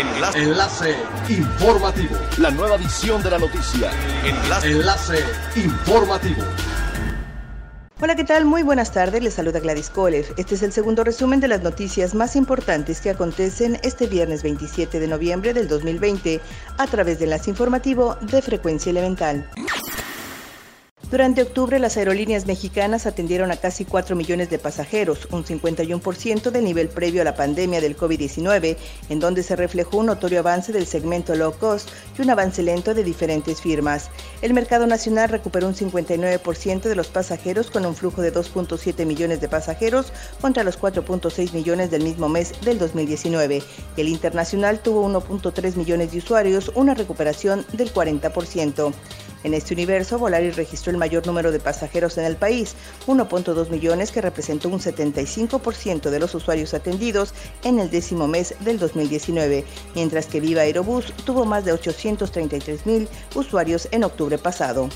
Enlace. Enlace informativo. La nueva edición de la noticia. Enlace. Enlace informativo. Hola, ¿qué tal? Muy buenas tardes. Les saluda Gladys Kolev. Este es el segundo resumen de las noticias más importantes que acontecen este viernes 27 de noviembre del 2020 a través de Enlace Informativo de Frecuencia Elemental. Durante octubre, las aerolíneas mexicanas atendieron a casi 4 millones de pasajeros, un 51% del nivel previo a la pandemia del COVID-19, en donde se reflejó un notorio avance del segmento low cost y un avance lento de diferentes firmas. El mercado nacional recuperó un 59% de los pasajeros con un flujo de 2.7 millones de pasajeros contra los 4.6 millones del mismo mes del 2019. Y el internacional tuvo 1.3 millones de usuarios, una recuperación del 40%. En este universo, Volaris registró el mayor número de pasajeros en el país, 1.2 millones que representó un 75% de los usuarios atendidos en el décimo mes del 2019, mientras que Viva Aerobús tuvo más de 833 mil usuarios en octubre pasado.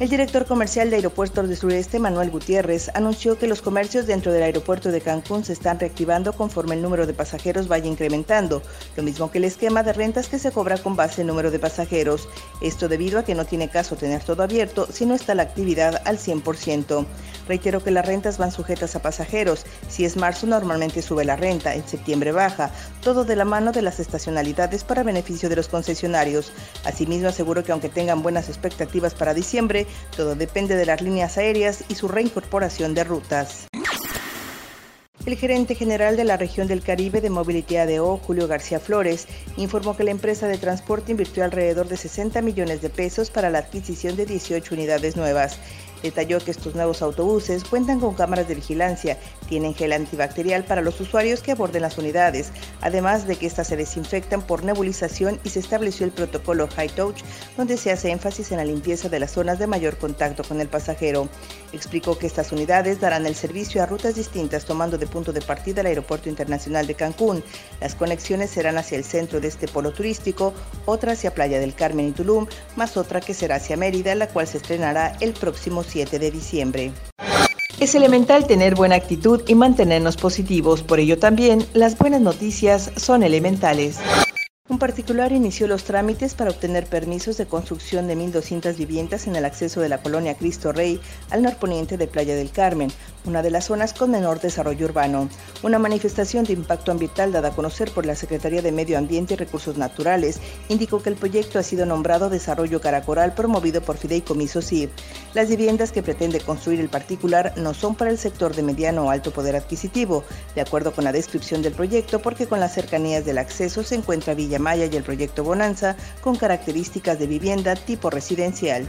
El director comercial de Aeropuertos del Sureste, Manuel Gutiérrez, anunció que los comercios dentro del aeropuerto de Cancún se están reactivando conforme el número de pasajeros vaya incrementando, lo mismo que el esquema de rentas que se cobra con base en número de pasajeros. Esto debido a que no tiene caso tener todo abierto si no está la actividad al 100%. Reitero que las rentas van sujetas a pasajeros. Si es marzo, normalmente sube la renta, en septiembre baja, todo de la mano de las estacionalidades para beneficio de los concesionarios. Asimismo, aseguro que aunque tengan buenas expectativas para diciembre, todo depende de las líneas aéreas y su reincorporación de rutas. El gerente general de la región del Caribe de Mobility ADO, Julio García Flores, informó que la empresa de transporte invirtió alrededor de 60 millones de pesos para la adquisición de 18 unidades nuevas. Detalló que estos nuevos autobuses cuentan con cámaras de vigilancia, tienen gel antibacterial para los usuarios que aborden las unidades, además de que éstas se desinfectan por nebulización y se estableció el protocolo High Touch, donde se hace énfasis en la limpieza de las zonas de mayor contacto con el pasajero. Explicó que estas unidades darán el servicio a rutas distintas tomando de punto de partida el Aeropuerto Internacional de Cancún. Las conexiones serán hacia el centro de este polo turístico, otra hacia Playa del Carmen y Tulum, más otra que será hacia Mérida, la cual se estrenará el próximo 7 de diciembre. Es elemental tener buena actitud y mantenernos positivos, por ello también las buenas noticias son elementales. Un particular inició los trámites para obtener permisos de construcción de 1.200 viviendas en el acceso de la colonia Cristo Rey al norponiente de Playa del Carmen, una de las zonas con menor desarrollo urbano. Una manifestación de impacto ambiental dada a conocer por la Secretaría de Medio Ambiente y Recursos Naturales indicó que el proyecto ha sido nombrado Desarrollo Caracoral promovido por Fideicomiso CIB. Las viviendas que pretende construir el particular no son para el sector de mediano o alto poder adquisitivo, de acuerdo con la descripción del proyecto, porque con las cercanías del acceso se encuentra Villa Maya y el proyecto Bonanza con características de vivienda tipo residencial.